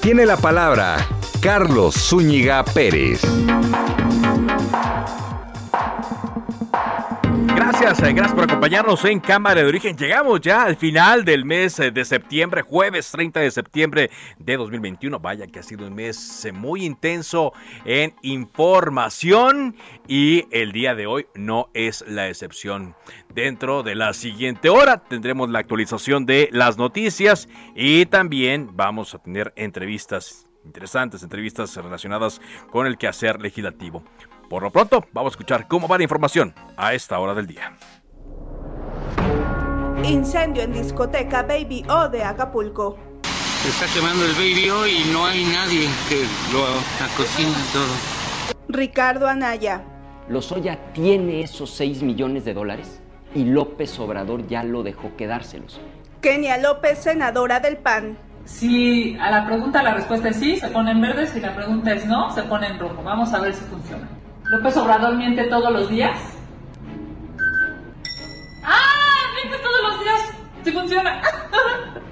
tiene la palabra Carlos Zúñiga Pérez. Gracias, eh, gracias por acompañarnos en Cámara de Origen. Llegamos ya al final del mes eh, de septiembre, jueves 30 de septiembre de 2021. Vaya que ha sido un mes eh, muy intenso en información y el día de hoy no es la excepción. Dentro de la siguiente hora tendremos la actualización de las noticias y también vamos a tener entrevistas interesantes, entrevistas relacionadas con el quehacer legislativo. Por lo pronto, vamos a escuchar cómo va la información a esta hora del día. Incendio en discoteca Baby O de Acapulco. Se está quemando el Baby O y no hay nadie que lo cocina todo. Ricardo Anaya. Lozoya tiene esos 6 millones de dólares y López Obrador ya lo dejó quedárselos. Kenia López, senadora del PAN. Si a la pregunta la respuesta es sí, se pone en verde, si la pregunta es no, se pone en rojo. Vamos a ver si funciona. ¿López Obrador miente todos los días? ¡Ah! ¡Miente todos los días! ¡Sí funciona!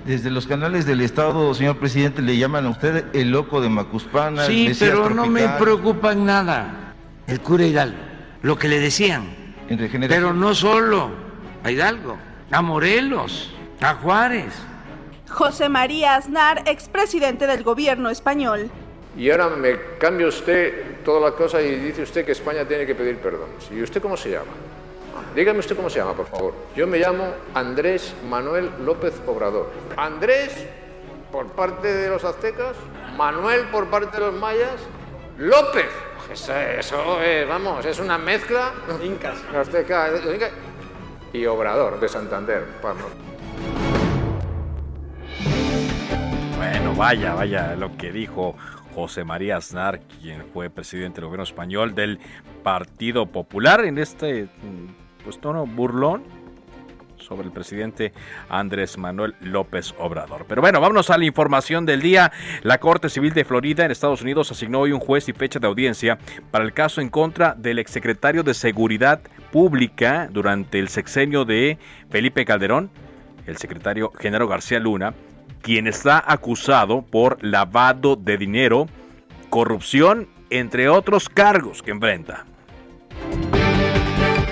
Desde los canales del Estado, señor presidente, le llaman a usted el loco de Macuspana. Sí, pero no me preocupa nada el cura Hidalgo, lo que le decían. pero no solo a Hidalgo, a Morelos, a Juárez. José María Aznar, expresidente del gobierno español. Y ahora me cambia usted toda la cosa y dice usted que España tiene que pedir perdón. ¿Y usted cómo se llama? Dígame usted cómo se llama, por favor. Yo me llamo Andrés Manuel López Obrador. Andrés por parte de los aztecas, Manuel por parte de los mayas, López. Eso, eso es, vamos, es una mezcla. Incas. Azteca, y Obrador de Santander. Vamos. Bueno, vaya, vaya lo que dijo José María Aznar, quien fue presidente del gobierno español del Partido Popular, en este pues, tono burlón sobre el presidente Andrés Manuel López Obrador. Pero bueno, vámonos a la información del día. La Corte Civil de Florida en Estados Unidos asignó hoy un juez y fecha de audiencia para el caso en contra del exsecretario de Seguridad Pública durante el sexenio de Felipe Calderón, el secretario Genaro García Luna, quien está acusado por lavado de dinero, corrupción, entre otros cargos que enfrenta.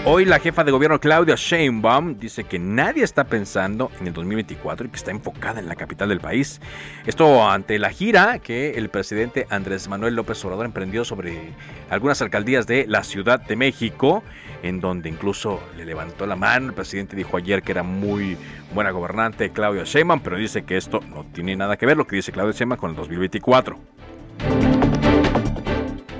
Hoy la jefa de gobierno Claudia Sheinbaum dice que nadie está pensando en el 2024 y que está enfocada en la capital del país. Esto ante la gira que el presidente Andrés Manuel López Obrador emprendió sobre algunas alcaldías de la Ciudad de México, en donde incluso le levantó la mano. El presidente dijo ayer que era muy buena gobernante Claudia Sheinbaum, pero dice que esto no tiene nada que ver lo que dice Claudia Sheinbaum con el 2024.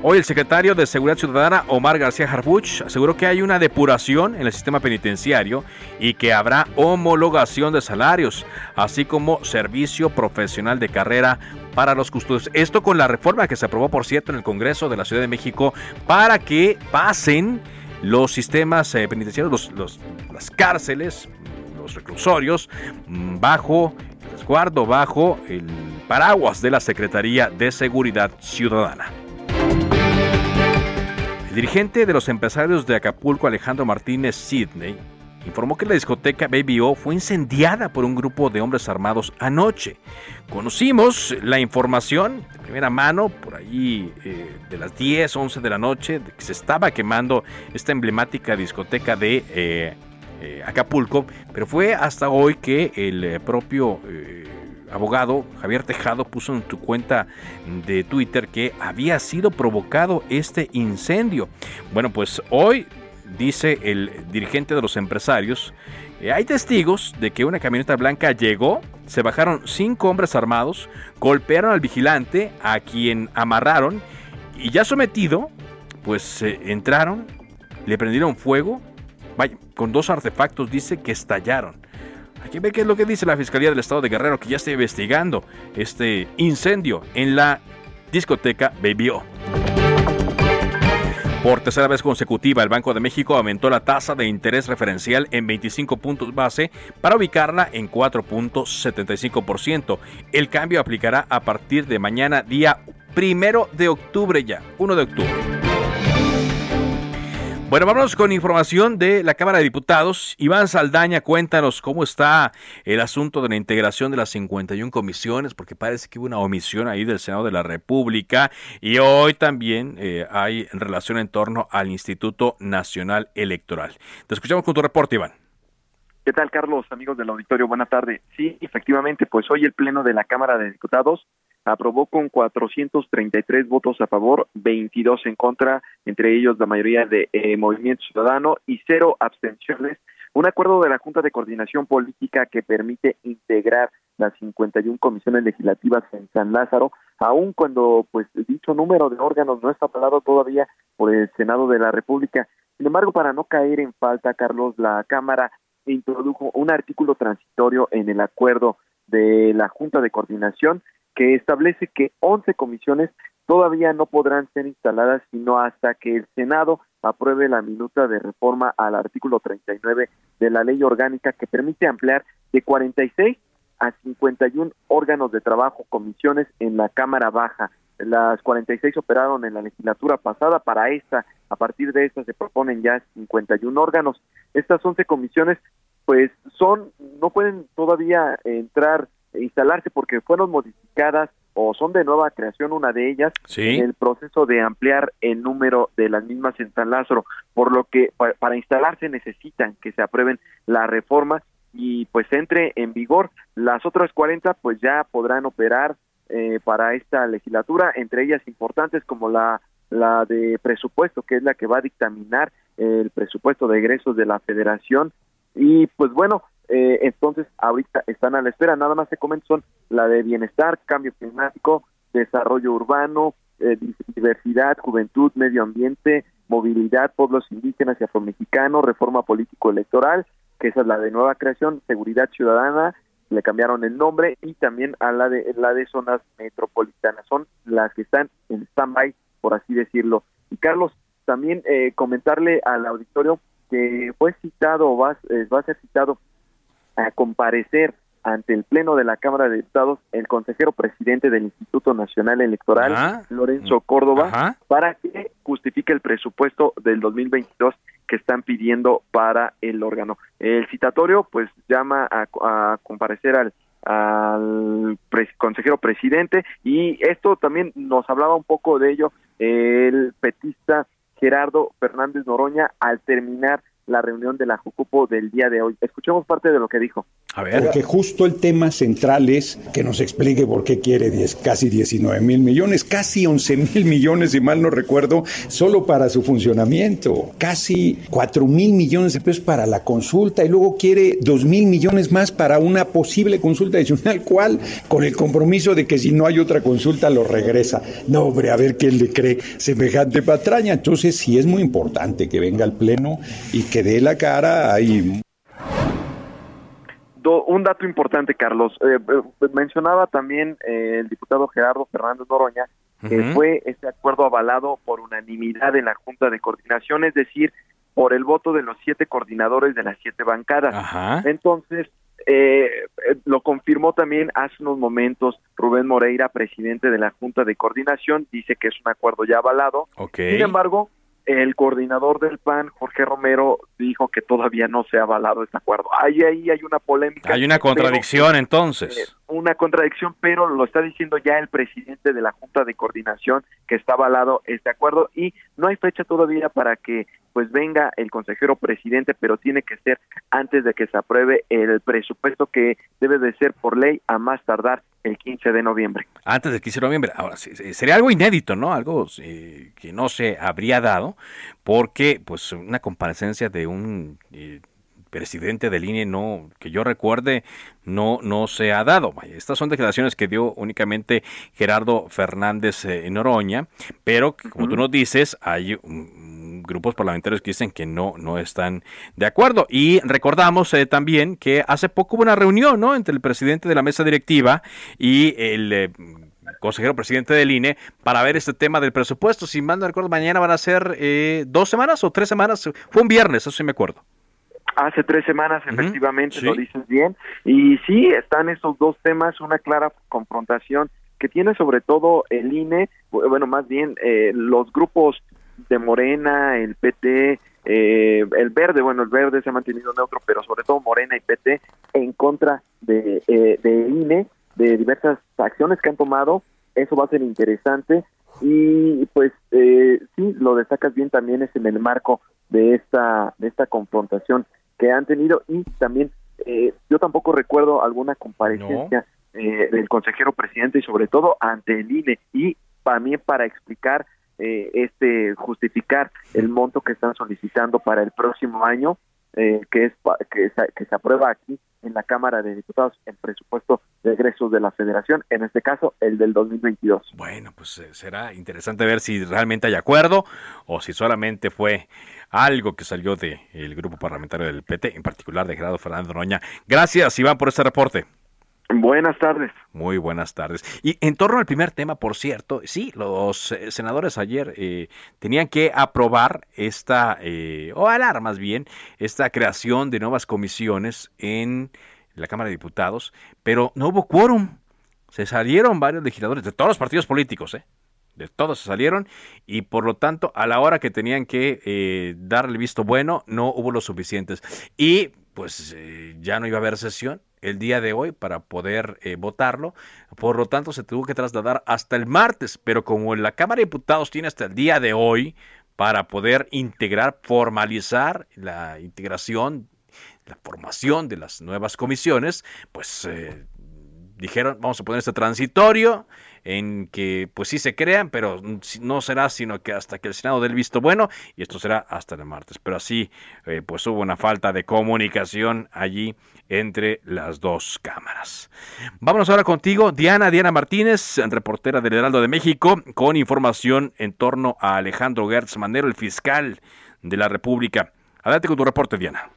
Hoy el secretario de Seguridad Ciudadana, Omar García Harfuch, aseguró que hay una depuración en el sistema penitenciario y que habrá homologación de salarios, así como servicio profesional de carrera para los custodios. Esto con la reforma que se aprobó, por cierto, en el Congreso de la Ciudad de México para que pasen los sistemas eh, penitenciarios, las cárceles, los reclusorios, mm, bajo el resguardo, bajo el paraguas de la Secretaría de Seguridad Ciudadana. El dirigente de los empresarios de Acapulco, Alejandro Martínez Sidney, informó que la discoteca Baby O fue incendiada por un grupo de hombres armados anoche. Conocimos la información de primera mano, por ahí eh, de las 10, 11 de la noche, de que se estaba quemando esta emblemática discoteca de eh, eh, Acapulco, pero fue hasta hoy que el propio abogado Javier Tejado puso en su cuenta de Twitter que había sido provocado este incendio. Bueno, pues hoy dice el dirigente de los empresarios, eh, hay testigos de que una camioneta blanca llegó, se bajaron cinco hombres armados, golpearon al vigilante, a quien amarraron, y ya sometido, pues entraron, le prendieron fuego, vaya, con dos artefactos dice que estallaron. Aquí ve qué es lo que dice la Fiscalía del Estado de Guerrero, que ya está investigando este incendio en la discoteca Baby Por tercera vez consecutiva, el Banco de México aumentó la tasa de interés referencial en 25 puntos base para ubicarla en 4.75%. El cambio aplicará a partir de mañana, día primero de octubre ya, 1 de octubre. Bueno, vámonos con información de la Cámara de Diputados. Iván Saldaña, cuéntanos cómo está el asunto de la integración de las 51 comisiones, porque parece que hubo una omisión ahí del Senado de la República y hoy también eh, hay relación en torno al Instituto Nacional Electoral. Te escuchamos con tu reporte, Iván. ¿Qué tal, Carlos? Amigos del auditorio, buena tarde. Sí, efectivamente, pues hoy el Pleno de la Cámara de Diputados aprobó con 433 votos a favor, 22 en contra, entre ellos la mayoría de eh, Movimiento Ciudadano y cero abstenciones, un acuerdo de la Junta de Coordinación Política que permite integrar las 51 comisiones legislativas en San Lázaro, aun cuando pues dicho número de órganos no está aprobado todavía por el Senado de la República. Sin embargo, para no caer en falta, Carlos, la Cámara introdujo un artículo transitorio en el acuerdo de la Junta de Coordinación que establece que 11 comisiones todavía no podrán ser instaladas sino hasta que el Senado apruebe la minuta de reforma al artículo 39 de la ley orgánica que permite ampliar de 46 a 51 órganos de trabajo, comisiones en la Cámara Baja. Las 46 operaron en la legislatura pasada, para esta, a partir de esta se proponen ya 51 órganos. Estas 11 comisiones pues son no pueden todavía entrar instalarse porque fueron modificadas o son de nueva creación una de ellas en el proceso de ampliar el número de las mismas en San Lázaro, por lo que para, instalarse necesitan que se aprueben la reforma y pues entre en vigor. Las otras 40 pues ya podrán operar eh, para esta legislatura, entre ellas importantes como la la de presupuesto, que es la que va a dictaminar el presupuesto de egresos de la federación. Y pues bueno, eh, entonces ahorita están a la espera, nada más se comentan son la de bienestar, cambio climático, desarrollo urbano, eh, diversidad, juventud, medio ambiente, movilidad, pueblos indígenas y afromexicanos, reforma político-electoral, que esa es la de nueva creación, seguridad ciudadana, le cambiaron el nombre, y también a la de la de zonas metropolitanas, son las que están en stand-by, por así decirlo. Y Carlos, también eh, comentarle al auditorio que fue citado, va, va a ser citado a comparecer ante el Pleno de la Cámara de Diputados el consejero presidente del Instituto Nacional Electoral, Lorenzo Córdoba, para que justifique el presupuesto del 2022 que están pidiendo para el órgano. El citatorio pues llama a, comparecer al, al consejero presidente y esto también nos hablaba un poco de ello el petista Gerardo Fernández Noroña al terminar la reunión de la Jucupo del día de hoy. Escuchemos parte de lo que dijo. A ver. Porque justo el tema central es que nos explique por qué quiere 10, casi 19 mil millones, casi 11 mil millones, si mal no recuerdo, solo para su funcionamiento, casi 4 mil millones de pesos para la consulta y luego quiere 2 mil millones más para una posible consulta adicional, ¿cuál? Con el compromiso de que si no hay otra consulta lo regresa. No, hombre, a ver quién le cree semejante patraña. Entonces sí es muy importante que venga al Pleno y que dé la cara ahí un dato importante, Carlos. Eh, eh, mencionaba también eh, el diputado Gerardo Fernández Noroña que fue este acuerdo avalado por unanimidad en la Junta de Coordinación, es decir, por el voto de los siete coordinadores de las siete bancadas. Entonces, lo confirmó también hace unos momentos Rubén Moreira, presidente de la Junta de Coordinación, dice que es un acuerdo ya avalado. Sin embargo, el coordinador del PAN, Jorge Romero, dijo que todavía no se ha avalado este acuerdo. Ahí, ahí hay una polémica. Hay una contradicción entonces. Una contradicción, pero lo está diciendo ya el presidente de la Junta de Coordinación que está avalado este acuerdo y no hay fecha todavía para que pues venga el consejero presidente, pero tiene que ser antes de que se apruebe el presupuesto que debe de ser por ley a más tardar el 15 de noviembre. Antes del 15 de noviembre. Ahora, sería algo inédito, ¿no? Algo eh, que no se habría dado, porque pues una comparecencia de un eh, presidente del INE no, que yo recuerde, no, no se ha dado. Estas son declaraciones que dio únicamente Gerardo Fernández eh, Noroña, pero como tú nos dices, hay grupos parlamentarios que dicen que no, no están de acuerdo. Y recordamos eh, también que hace poco hubo una reunión, ¿no? Entre el presidente de la mesa directiva y el eh, consejero presidente del INE para ver este tema del presupuesto. Si mal no recuerdo, mañana van a ser dos semanas o tres semanas. Fue un viernes, eso sí me acuerdo. Hace tres semanas, efectivamente, lo dices bien. Y sí, están esos dos temas, una clara confrontación que tiene sobre todo el INE, bueno, más bien eh, los grupos de Morena, el PT, eh, el verde, bueno, el verde se ha mantenido neutro, pero sobre todo Morena y PT en contra de, eh, de INE, de diversas acciones que han tomado. Eso va a ser interesante y pues eh, sí, lo destacas bien también es en el marco de esta de esta confrontación que han tenido y también eh, yo tampoco recuerdo alguna comparecencia eh, del consejero presidente y sobre todo ante el INE y también para explicar eh, este justificar el monto que están solicitando para el próximo año que es que, que se aprueba aquí en la Cámara de Diputados el presupuesto de egresos de la Federación, en este caso el del 2022. Bueno, pues será interesante ver si realmente hay acuerdo o si solamente fue algo que salió del el grupo parlamentario del PT, en particular de Gerardo Fernando Noña. Gracias, Iván, por este reporte. Buenas tardes. Muy buenas tardes. Y en torno al primer tema, por cierto, sí, los eh, senadores ayer eh, tenían que aprobar esta, eh, o alar más bien, esta creación de nuevas comisiones en la Cámara de Diputados, pero no hubo quórum. Se salieron varios legisladores de todos los partidos políticos, ¿eh? De todos se salieron y por lo tanto a la hora que tenían que eh, darle el visto bueno no hubo los suficientes. Y pues eh, ya no iba a haber sesión el día de hoy para poder eh, votarlo, por lo tanto se tuvo que trasladar hasta el martes, pero como la Cámara de Diputados tiene hasta el día de hoy para poder integrar, formalizar la integración, la formación de las nuevas comisiones, pues dijeron vamos a poner este transitorio en que pues sí se crean, pero no será sino que hasta que el Senado dé el visto bueno y esto será hasta el martes. Pero así eh, pues hubo una falta de comunicación allí entre las dos cámaras. Vámonos ahora contigo, Diana, Diana Martínez, reportera del Heraldo de México, con información en torno a Alejandro Gertz Manero, el fiscal de la República. Adelante con tu reporte, Diana.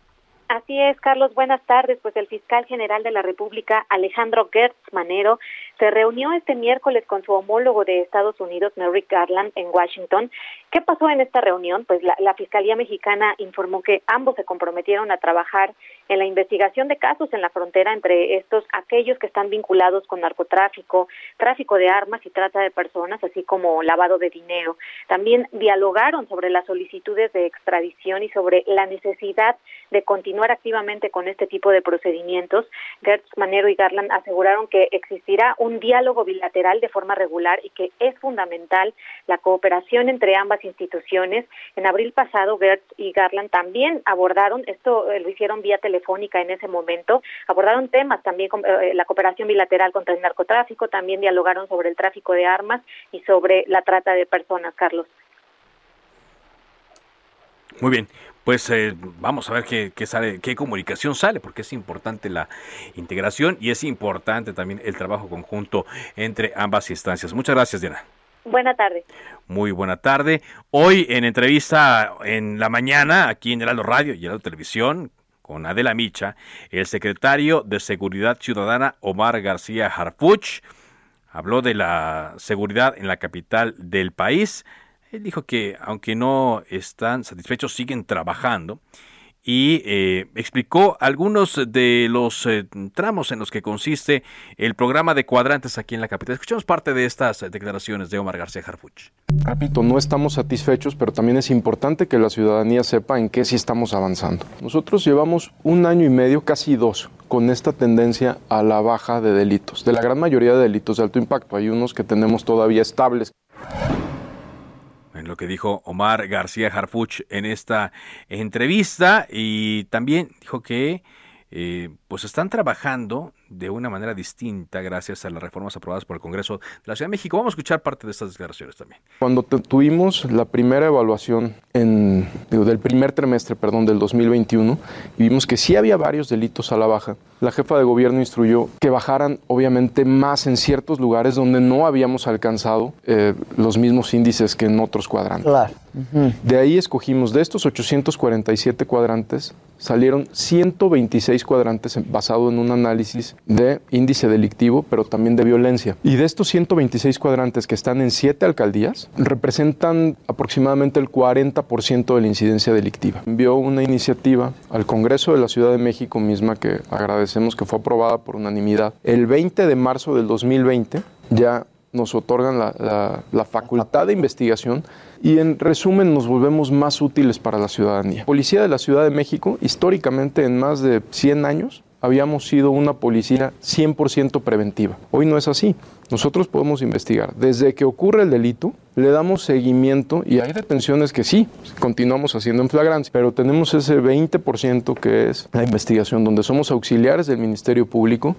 Así es, Carlos. Buenas tardes. Pues el fiscal general de la República, Alejandro Gertz Manero, se reunió este miércoles con su homólogo de Estados Unidos, Merrick Garland, en Washington. ¿Qué pasó en esta reunión? Pues la, la, Fiscalía Mexicana informó que ambos se comprometieron a trabajar en la investigación de casos en la frontera entre estos, aquellos que están vinculados con narcotráfico, tráfico de armas y trata de personas, así como lavado de dinero. También dialogaron sobre las solicitudes de extradición y sobre la necesidad de continuar activamente con este tipo de procedimientos. Gertz Manero y Garland aseguraron que existirá un diálogo bilateral de forma regular y que es fundamental la cooperación entre ambas instituciones. En abril pasado, Gertz y Garland también abordaron, esto eh, lo hicieron vía telefónica en ese momento, abordaron temas también, eh, la cooperación bilateral contra el narcotráfico, también dialogaron sobre el tráfico de armas y sobre la trata de personas, Carlos. Muy bien, pues eh, vamos a ver qué, qué, sale, qué comunicación sale, porque es importante la integración y es importante también el trabajo conjunto entre ambas instancias. Muchas gracias, Diana. Buena tarde. Muy buena tarde. Hoy en entrevista en la mañana, aquí en Heraldo Radio y Heraldo Televisión, con Adela Micha, el secretario de Seguridad Ciudadana, Omar García Harfuch, habló de la seguridad en la capital del país. Él dijo que aunque no están satisfechos, siguen trabajando y eh, explicó algunos de los eh, tramos en los que consiste el programa de cuadrantes aquí en la capital. Escuchamos parte de estas declaraciones de Omar García Harfuch. Repito, no estamos satisfechos, pero también es importante que la ciudadanía sepa en qué sí estamos avanzando. Nosotros llevamos un año y medio, casi dos, con esta tendencia a la baja de delitos, de la gran mayoría de delitos de alto impacto. Hay unos que tenemos todavía estables. En lo que dijo Omar García Harfuch en esta entrevista y también dijo que eh, pues están trabajando de una manera distinta gracias a las reformas aprobadas por el Congreso de la Ciudad de México. Vamos a escuchar parte de estas declaraciones también. Cuando tuvimos la primera evaluación en, del primer trimestre perdón, del 2021 y vimos que sí había varios delitos a la baja, la jefa de gobierno instruyó que bajaran obviamente más en ciertos lugares donde no habíamos alcanzado eh, los mismos índices que en otros cuadrantes. De ahí escogimos, de estos 847 cuadrantes, salieron 126 cuadrantes basado en un análisis de índice delictivo, pero también de violencia. Y de estos 126 cuadrantes que están en siete alcaldías, representan aproximadamente el 40% de la incidencia delictiva. Envió una iniciativa al Congreso de la Ciudad de México misma que agradecemos que fue aprobada por unanimidad. El 20 de marzo del 2020 ya nos otorgan la, la, facultad de investigación y en resumen nos volvemos más útiles para la ciudadanía. Policía de la Ciudad de México, históricamente en más de 100 años, habíamos sido una policía 100% preventiva. Hoy no es así. Nosotros podemos investigar. Desde que ocurre el delito, le damos seguimiento y hay detenciones que sí, continuamos haciendo en flagrancia, pero tenemos ese 20% que es la investigación, donde somos auxiliares del Ministerio Público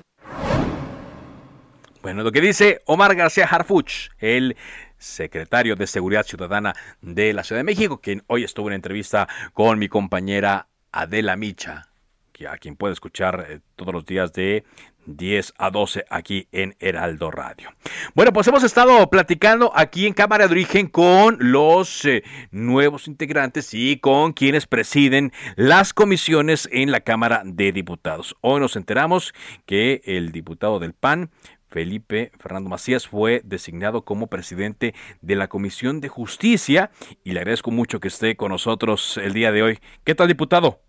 bueno, lo que dice Omar García Harfuch, el secretario de Seguridad Ciudadana de la Ciudad de México, quien hoy estuvo en entrevista con mi compañera Adela Micha, a quien puede escuchar eh, todos los días de 10 a 12 aquí en Heraldo Radio. Bueno, pues hemos estado platicando aquí en Cámara de Origen con los eh, nuevos integrantes y con quienes presiden las comisiones en la Cámara de Diputados. Hoy nos enteramos que el diputado del PAN, Felipe Fernando Macías fue designado como presidente de la Comisión de Justicia y le agradezco mucho que esté con nosotros el día de hoy. ¿Qué tal, diputado?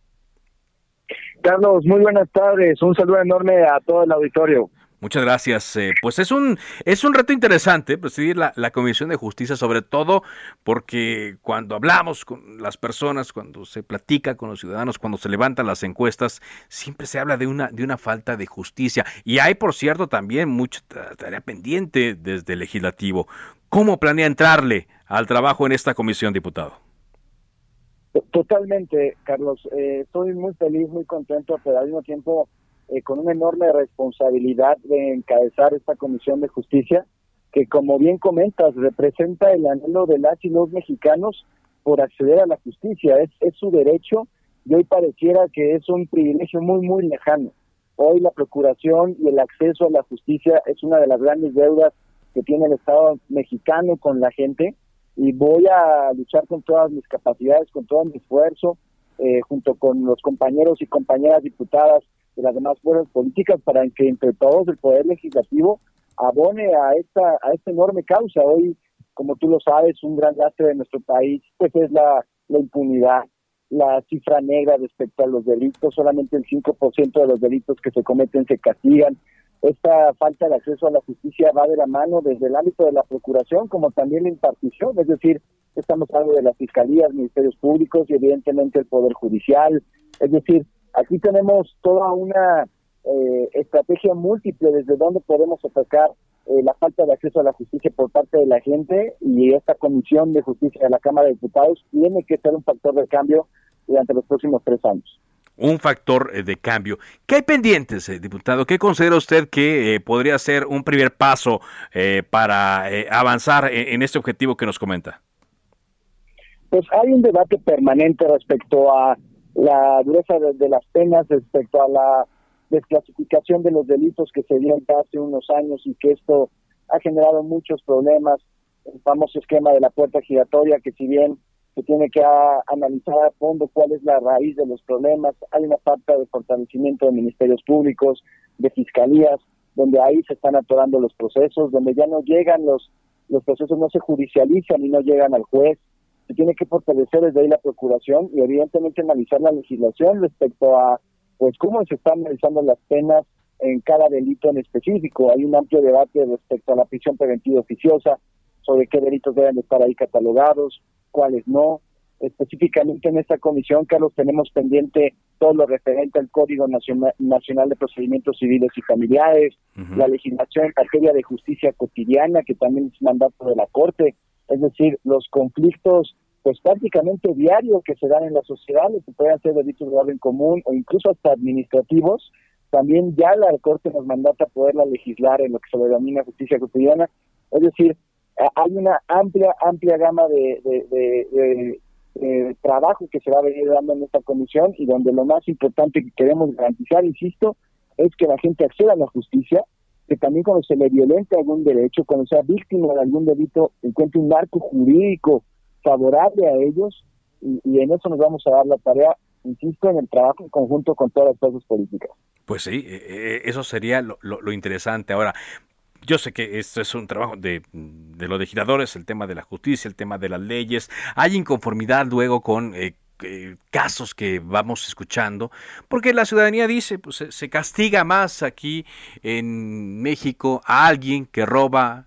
Carlos, muy buenas tardes. Un saludo enorme a todo el auditorio. Muchas gracias. Eh, pues es un, es un reto interesante presidir la, la, Comisión de Justicia, sobre todo porque cuando hablamos con las personas, cuando se platica con los ciudadanos, cuando se levantan las encuestas, siempre se habla de una, de una falta de justicia. Y hay, por cierto, también mucha tarea pendiente desde el legislativo. ¿Cómo planea entrarle al trabajo en esta comisión, diputado? Totalmente, Carlos. Eh, estoy muy feliz, muy contento, pero al mismo tiempo eh, con una enorme responsabilidad de encabezar esta Comisión de Justicia, que como bien comentas, representa el anhelo de las y los mexicanos por acceder a la justicia. Es, es su derecho y hoy pareciera que es un privilegio muy, muy lejano. Hoy la procuración y el acceso a la justicia es una de las grandes deudas que tiene el Estado mexicano con la gente y voy a luchar con todas mis capacidades, con todo mi esfuerzo, eh, junto con los compañeros y compañeras diputadas de las demás fuerzas políticas para que entre todos el Poder Legislativo abone a esta, a esta enorme causa. Hoy, como tú lo sabes, un gran lastre de nuestro país pues es la, la impunidad, la cifra negra respecto a los delitos, solamente el 5% de los delitos que se cometen se castigan. Esta falta de acceso a la justicia va de la mano desde el ámbito de la procuración como también la impartición, es decir, estamos hablando de las fiscalías, ministerios públicos y evidentemente el Poder Judicial, es decir, Aquí tenemos toda una eh, estrategia múltiple desde donde podemos atacar eh, la falta de acceso a la justicia por parte de la gente y esta Comisión de Justicia de la Cámara de Diputados tiene que ser un factor de cambio durante los próximos tres años. Un factor eh, de cambio. ¿Qué hay pendientes, diputado? ¿Qué considera usted que podría ser un primer paso para avanzar en este objetivo que nos comenta? Pues hay un debate permanente respecto a la dureza de, las penas respecto a la desclasificación de los delitos que se dieron hace unos años y que esto ha generado muchos problemas. El famoso esquema de la puerta giratoria, que si bien se tiene que analizar a fondo cuál es la raíz de los problemas, hay una falta de fortalecimiento de ministerios públicos, de fiscalías, donde ahí se están atorando los procesos, donde ya no llegan los, los procesos, no se judicializan y no llegan al juez, se tiene que fortalecer desde ahí la procuración y evidentemente analizar la legislación respecto a pues cómo se están analizando las penas en cada delito en específico. Hay un amplio debate respecto a la prisión preventiva oficiosa, sobre qué delitos deben estar ahí catalogados, cuáles no. Específicamente en esta comisión, Carlos, tenemos pendiente todo lo referente al Código Nacional de Procedimientos Civiles y Familiares, la legislación en materia de justicia cotidiana, que también es mandato de la Corte, es decir, los conflictos pues prácticamente diarios que se dan en la sociedad, que pueden ser delitos de orden común o incluso hasta administrativos, también ya la Corte nos mandata poderla legislar en lo que se denomina justicia cotidiana, es decir, hay una amplia, amplia gama de, de, trabajo que se va a venir dando en esta comisión y donde lo más importante que queremos garantizar, insisto, es que la gente acceda a la justicia, que también cuando se le violente algún derecho, cuando sea víctima de algún delito, encuentre un marco jurídico favorable a ellos y, en eso nos vamos a dar la tarea, insisto, en el trabajo en conjunto con todas las fuerzas políticas. Pues sí, e, e, eso sería lo, lo, interesante. Ahora, yo sé que esto es un trabajo de, de los legisladores, el tema de la justicia, el tema de las leyes. Hay inconformidad luego con eh, eh, casos que vamos escuchando, porque la ciudadanía dice, pues se castiga más aquí en México a alguien que roba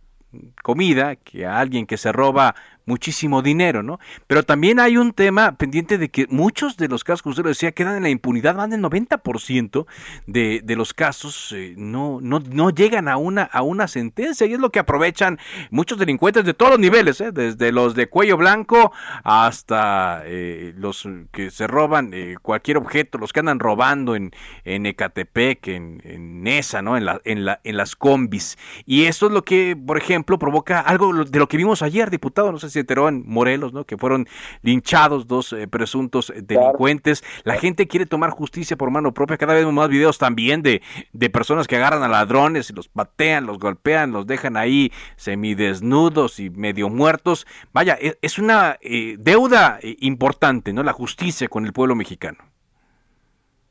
comida que a alguien que se roba muchísimo dinero, ¿no? Pero también hay un tema pendiente de que muchos de los casos, como usted lo decía, quedan en la impunidad, más del 90% de, de los casos eh, no, no, no llegan a una, a una sentencia y es lo que aprovechan muchos delincuentes de todos los niveles, ¿eh? desde los de cuello blanco hasta eh, los que se roban cualquier objeto, los que andan robando en, en Ecatepec, en, en esa, ¿no? En, la, en, la, en las combis. Y eso es lo que, por ejemplo, provoca algo de lo que vimos ayer, diputado, no sé se enteró en Morelos, ¿no? Que fueron linchados dos eh, presuntos eh, delincuentes. La gente quiere tomar justicia por mano propia. Cada vez más videos también de, de personas que agarran a ladrones y los patean, los golpean, los dejan ahí semidesnudos y medio muertos. Vaya, e, es una eh, deuda importante, ¿no? La justicia con el pueblo mexicano.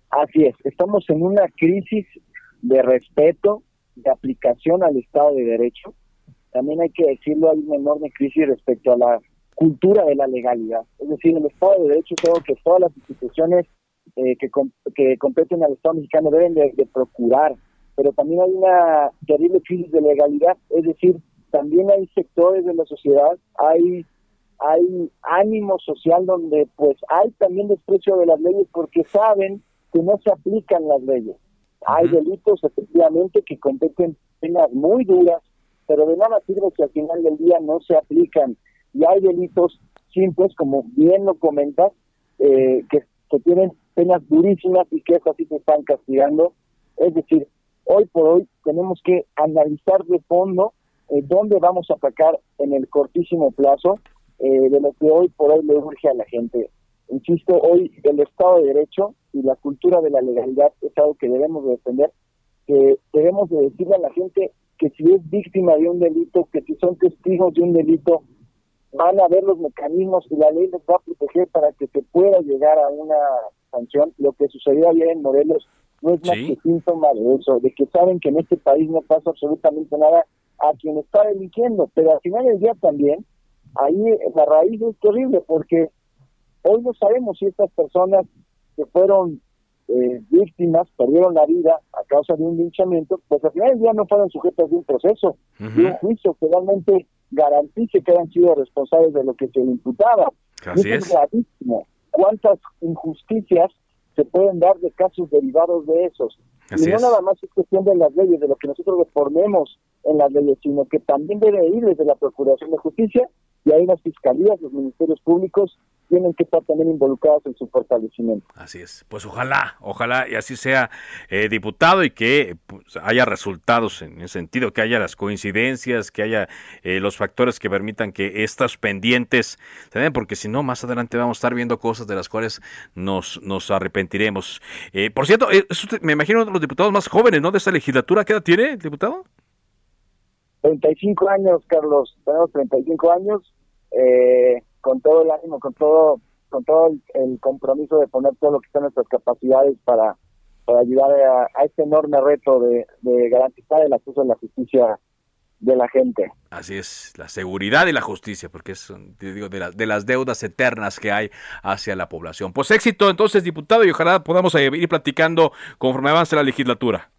Así es, estamos en una crisis de respeto, de aplicación al Estado de Derecho también hay que decirlo, hay una enorme crisis respecto a la cultura de la legalidad. Es decir, el Estado de Derecho creo que todas las instituciones eh, que, que competen al Estado mexicano deben de, procurar, pero también hay una terrible crisis de legalidad, es decir, también hay sectores de la sociedad, hay hay ánimo social donde pues hay también desprecio de las leyes porque saben que no se aplican las leyes. Hay delitos efectivamente que competen penas muy duras pero de nada sirve que al final del día no se aplican. Y hay delitos simples, como bien lo comentas, eh, que, tienen penas durísimas y que eso sí se están castigando. Es decir, hoy por hoy tenemos que analizar de fondo eh, dónde vamos a atacar en el cortísimo plazo eh, de lo que hoy por hoy le urge a la gente. Insisto, hoy el Estado de Derecho y la cultura de la legalidad es algo que debemos de defender, que debemos de decirle a la gente que si es víctima de un delito, que si son testigos de un delito, van a ver los mecanismos y la ley les va a proteger para que se pueda llegar a una sanción. Lo que sucedió ayer en Morelos no es más que síntoma de eso, de que saben que en este país no pasa absolutamente nada a quien está delinquiendo, pero al final del día también, ahí la raíz es terrible porque hoy no sabemos si estas personas que fueron eh, víctimas perdieron la vida a causa de un linchamiento, pues al final día no fueron sujetos de un proceso, de un juicio que realmente garantice que han sido responsables de lo que se le imputaba. Así es. gravísimo. ¿Cuántas injusticias se pueden dar de casos derivados de esos? y no nada más es cuestión de las leyes, de lo que nosotros reformemos en las leyes, sino que también debe ir desde la Procuración de Justicia y hay las fiscalías, los ministerios públicos tienen que estar también involucrados en su fortalecimiento. Así es. Pues ojalá, ojalá y así sea eh, diputado y que pues, haya resultados en el sentido, que haya las coincidencias, que haya eh, los factores que permitan que estas pendientes se den, porque si no, más adelante vamos a estar viendo cosas de las cuales nos, nos arrepentiremos. Eh, por cierto, me imagino uno de los diputados más jóvenes, ¿no? De esta legislatura. ¿Qué edad tiene diputado? 35 años, Carlos. Tenemos 35 años. Eh, con todo el ánimo, con todo con todo el, compromiso de poner todo lo que está en nuestras capacidades para, para ayudar a, este enorme reto de, garantizar el acceso a la justicia de la gente. Así es, la seguridad y la justicia, porque es digo, de, de, las deudas eternas que hay hacia la población. Pues éxito entonces, diputado, y ojalá podamos eh, ir platicando conforme avance la legislatura.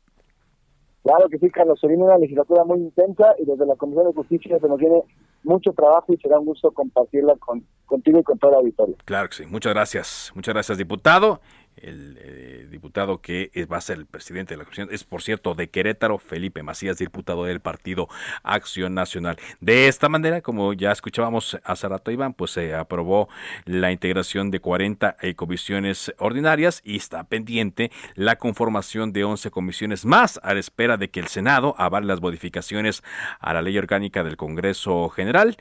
Claro que sí, Carlos, se viene una legislatura muy intensa y desde la Comisión de Justicia se nos viene mucho trabajo y será un gusto compartirla con, contigo y con toda la auditorio. Claro que sí, muchas gracias, muchas gracias, diputado el eh, diputado que va a ser el presidente de la comisión es, por cierto, de Querétaro, Felipe Macías, diputado del Partido Acción Nacional. De esta manera, como ya escuchábamos hace rato, Iván, pues se aprobó la integración de 40 eh, comisiones ordinarias y está pendiente la conformación de 11 comisiones más a la espera de que el Senado avale las modificaciones a la ley orgánica del Congreso General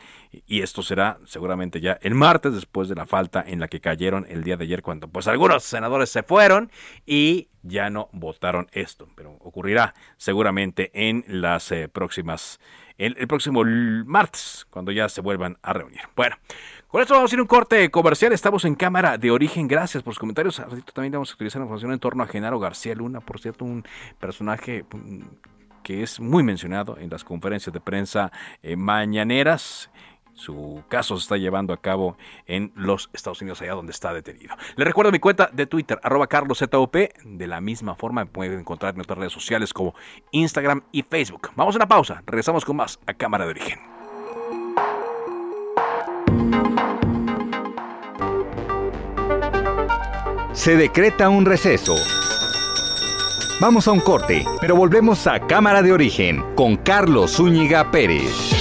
y esto será seguramente ya el martes después de la falta en la que cayeron el día de ayer cuando pues algunos senadores se fueron y ya no votaron esto, pero ocurrirá seguramente en las eh, próximas, el, el, próximo martes, cuando ya se vuelvan a reunir. Bueno, con esto vamos a ir a un corte comercial. Estamos en cámara de origen. Gracias por sus comentarios. también vamos a utilizar información en torno a Genaro García Luna, por cierto, un personaje mm, que es muy mencionado en las conferencias de prensa eh, mañaneras. Su caso se está llevando a cabo en los Estados Unidos, allá donde está detenido. Le recuerdo mi cuenta de Twitter, arroba carloszop. De la misma forma pueden encontrar en otras redes sociales como Instagram y Facebook. Vamos a una pausa, regresamos con más a Cámara de Origen. Se decreta un receso. Vamos a un corte, pero volvemos a Cámara de Origen con Carlos Zúñiga Pérez.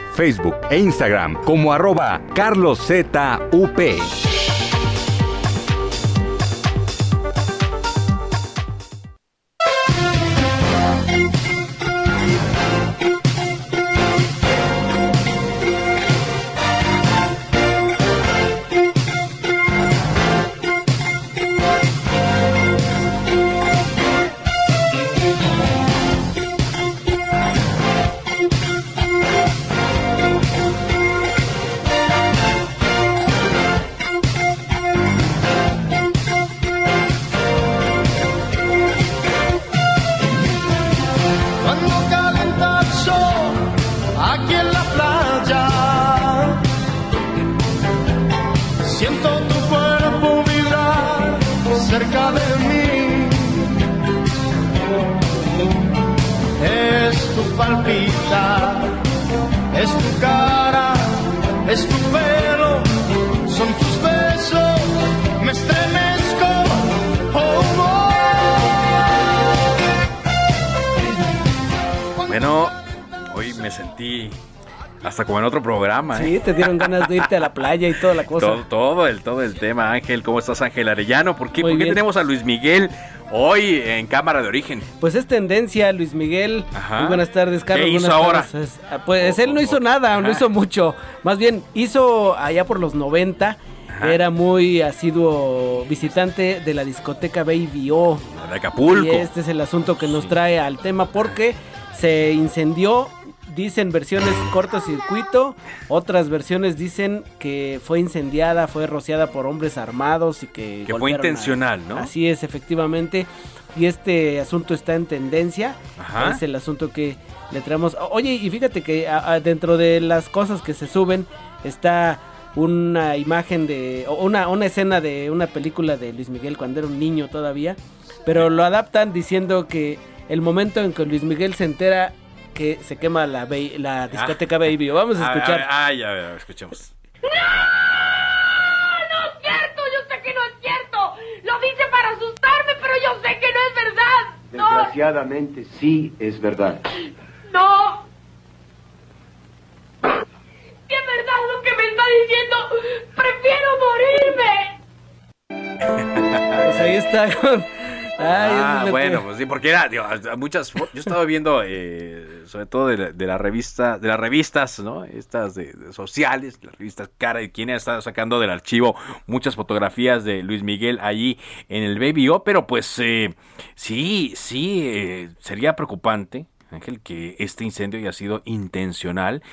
Facebook e Instagram como arroba carloszup. Te dieron ganas de irte a la playa y toda la cosa. Todo, todo el, todo el tema, Ángel. ¿Cómo estás, Ángel Arellano? ¿Por qué, ¿por qué tenemos a Luis Miguel hoy en Cámara de Origen? Pues es tendencia, Luis Miguel. Muy buenas tardes, Carlos. ¿Qué hizo ahora? Ah, pues él no hizo nada, no hizo mucho. Más bien, hizo allá por los 90. Era muy asiduo visitante de la discoteca Baby O. De Acapulco. Y este es el asunto que nos trae al tema porque se incendió dicen versiones cortocircuito, otras versiones dicen que fue incendiada, fue rociada por hombres armados y que... Que fue intencional, ¿no? Así es, efectivamente. Y este asunto está en tendencia. Es el asunto que le traemos. Oye, y fíjate que dentro de las cosas que se suben está una imagen de... Una, una escena de una película de Luis Miguel cuando era un niño todavía. Pero lo adaptan diciendo que el momento en que Luis Miguel se entera que se quema la, la discoteca Baby. Vamos a escuchar. Ah, ya, ya, escuchemos. ¡No! ¡No es cierto! Yo sé que no es cierto. Lo dice para asustarme, pero yo sé que no es verdad. Desgraciadamente sí es verdad. No. ¿Qué es verdad lo que me está diciendo? ¡Prefiero morirme! pues ahí está ah, bueno, pues sí, porque era, muchas, yo estaba viendo, eh, sobre todo de la, revista, de las revistas, ¿no? Estas de, sociales, las revistas Cara y quien ha estado sacando del archivo muchas fotografías de Luis Miguel allí en el Baby O, pero pues eh, sí, sí, eh, sería preocupante Ángel, que este incendio haya sido intencional.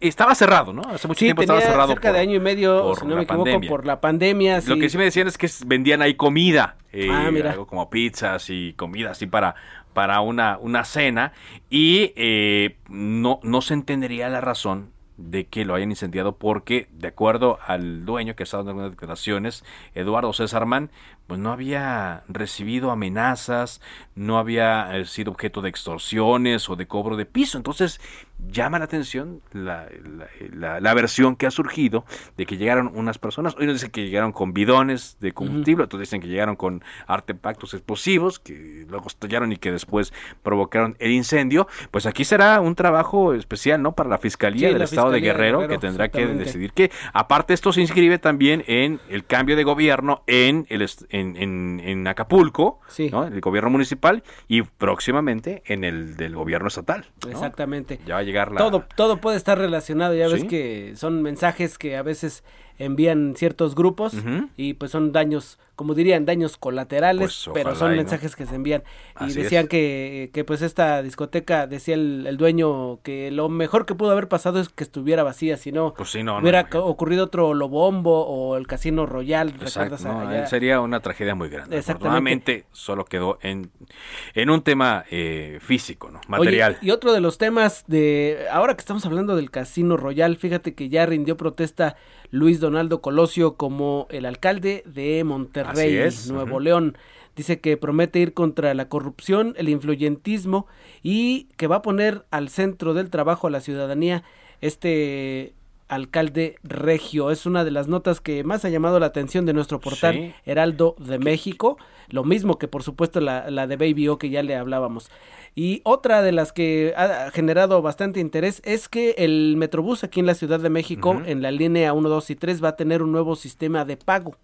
estaba cerrado, ¿no? Hace mucho tiempo estaba cerrado. Cerca de año y medio, si no me equivoco, por la pandemia. Lo que sí me decían es que vendían ahí comida. Eh, ah, mira. Algo como pizzas y comida así para, para una, una cena. Y eh, no, no se entendería la razón de que lo hayan incendiado porque, de acuerdo al dueño que estado en algunas declaraciones, Eduardo César Mann, pues no había recibido amenazas, no había eh, sido objeto de extorsiones o de cobro de piso. Entonces, llama la atención la, la, versión que ha surgido de que llegaron unas personas, hoy nos dicen que llegaron con bidones de combustible, otros dicen que llegaron con artefactos explosivos, que luego estallaron y que después provocaron el incendio, pues aquí será un trabajo especial, ¿no? Para la Fiscalía del Estado de Guerrero, que tendrá que decidir que, aparte esto se inscribe también en el cambio de gobierno en, el, en, en, Acapulco, ¿no? el gobierno municipal, y próximamente en el del gobierno estatal. Exactamente. Ya llegar Todo, todo puede estar relacionado, ya ves que son mensajes que a veces envían ciertos grupos y pues son daños, como dirían, daños colaterales, pues, pero son mensajes que se envían. y decían que, que, pues esta discoteca, decía el, dueño, que lo mejor que pudo haber pasado es que estuviera vacía, si no, pues hubiera ocurrido otro Lobombo o el Casino Royal, Sería una tragedia muy grande. Afortunadamente solo quedó en, en un tema eh, físico, ¿no? material. y otro de los temas de, ahora que estamos hablando del Casino Royal, fíjate que ya rindió protesta Luis Donaldo Colosio como el alcalde de Monterrey, Nuevo León. Dice que promete ir contra la corrupción, el influyentismo y que va a poner al centro del trabajo a la ciudadanía. Este alcalde regio. Es una de las notas que más ha llamado la atención de nuestro portal Heraldo de México. Lo mismo que por supuesto la, la de Baby O que ya le hablábamos. Y otra de las que ha generado bastante interés es que el Metrobús aquí en la Ciudad de México, en la línea 1, 2 y 3, va a tener un nuevo sistema de pago.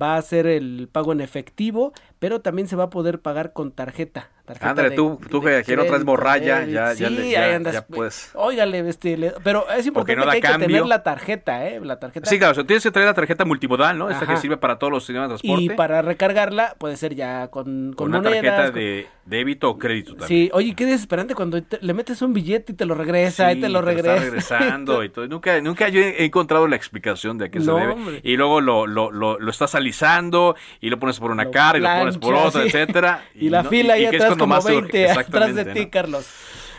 Va a ser el pago en efectivo, pero también se va a poder pagar con tarjeta. Ándale, tú, tú que aquí no traes morralla, ya, ya, ya, ya, pues. Óigale, este, pero es importante que hay que tener la tarjeta, ¿eh? La tarjeta. Sí, claro, o sea, tienes que traer la tarjeta multimodal, ¿no? Esa que sirve para todos los sistemas de transporte. Y para recargarla puede ser ya con, con, una tarjeta de débito o crédito también. Sí, oye, qué desesperante cuando le metes un billete y te lo regresa, y te lo regresa. Está regresando y todo. Nunca, nunca yo he encontrado la explicación de a qué se debe. Y luego lo, lo, lo, lo, estás alisando y lo pones por una cara y lo pones otra, etcétera. Y, la fila ya atrás como 20 atrás de ti, Carlos.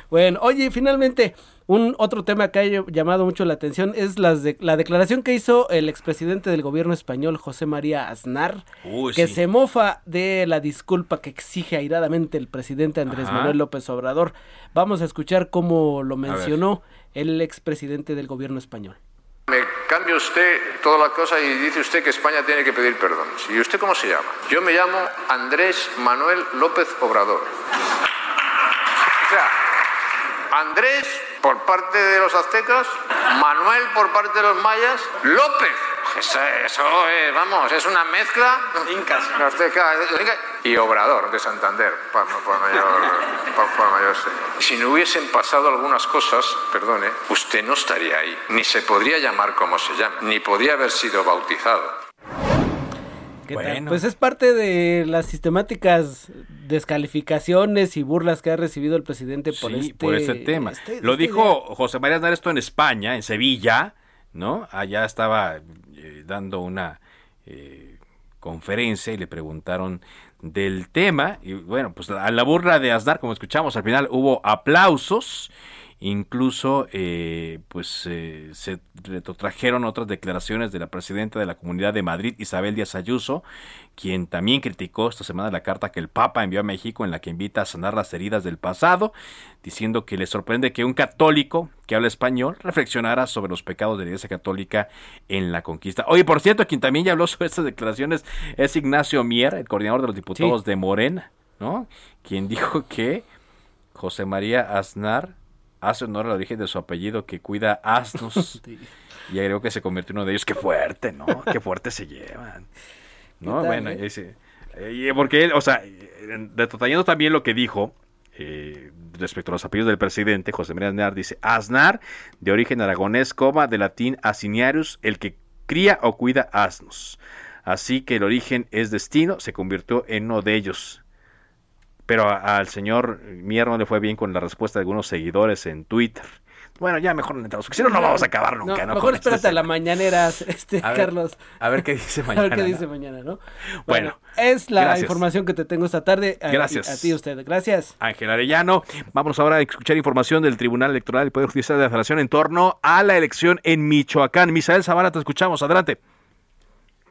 Bueno, oye, finalmente, un otro tema que ha llamado mucho la atención es las de, la declaración que hizo el expresidente del gobierno español, José María Aznar, que se mofa de la disculpa que exige airadamente el presidente Andrés Manuel López Obrador. Vamos a escuchar cómo lo mencionó el expresidente del gobierno español. Cambia usted toda la cosa y dice usted que España tiene que pedir perdón. ¿Y usted cómo se llama? Yo me llamo Andrés Manuel López Obrador. O sea, Andrés por parte de los aztecas, Manuel por parte de los mayas, López. Eso, es, vamos, es una mezcla. Incas. y Obrador de Santander, por, mayor, Si no hubiesen pasado algunas cosas, perdone, usted no estaría ahí, ni se podría llamar como se llama, ni podría haber sido bautizado. Pues es parte de las sistemáticas descalificaciones y burlas que ha recibido el presidente por, este, por este tema. Este, Lo este dijo José María Aznar esto en España, en Sevilla, ¿no? Allá estaba eh, dando una eh, conferencia y le preguntaron del tema. Y bueno, pues a la burla de Aznar, como escuchamos, al final hubo aplausos incluso eh, pues eh, se retrotrajeron otras declaraciones de la presidenta de la Comunidad de Madrid, Isabel Díaz Ayuso, quien también criticó esta semana la carta que el Papa envió a México en la que invita a sanar las heridas del pasado, diciendo que le sorprende que un católico que habla español reflexionara sobre los pecados de la Iglesia Católica en la conquista. Oye, por cierto, quien también ya habló sobre estas declaraciones es Ignacio Mier, el coordinador de los diputados de Morena, ¿no? Quien dijo que José María Aznar hace honor al origen de su apellido que cuida asnos. y creo que se convirtió en uno de ellos. Qué fuerte, ¿no? Qué fuerte se llevan. ¿No? Bueno, eh? ese, eh, porque, o sea, detallando también lo que dijo eh, respecto a los apellidos del presidente, José María Aznar dice, Aznar, de origen aragonés, coma, de latín asiniarius, el que cría o cuida asnos. Así que el origen es destino, se convirtió en uno de ellos pero al señor Mier no le fue bien con la respuesta de algunos seguidores en Twitter. Bueno, ya mejor no entramos, porque si no, no vamos a acabar nunca. No, mejor espérate a la mañanera, este, Carlos. A ver qué dice mañana. a ver qué dice mañana, ¿no? Bueno, es la información que te tengo esta tarde. Gracias. A, ti, usted. Gracias. Ángel Arellano. Vamos ahora a escuchar información del Tribunal Electoral del Poder Judicial de la Federación en torno a la elección en Michoacán. Misael Zavala, te escuchamos. Adelante.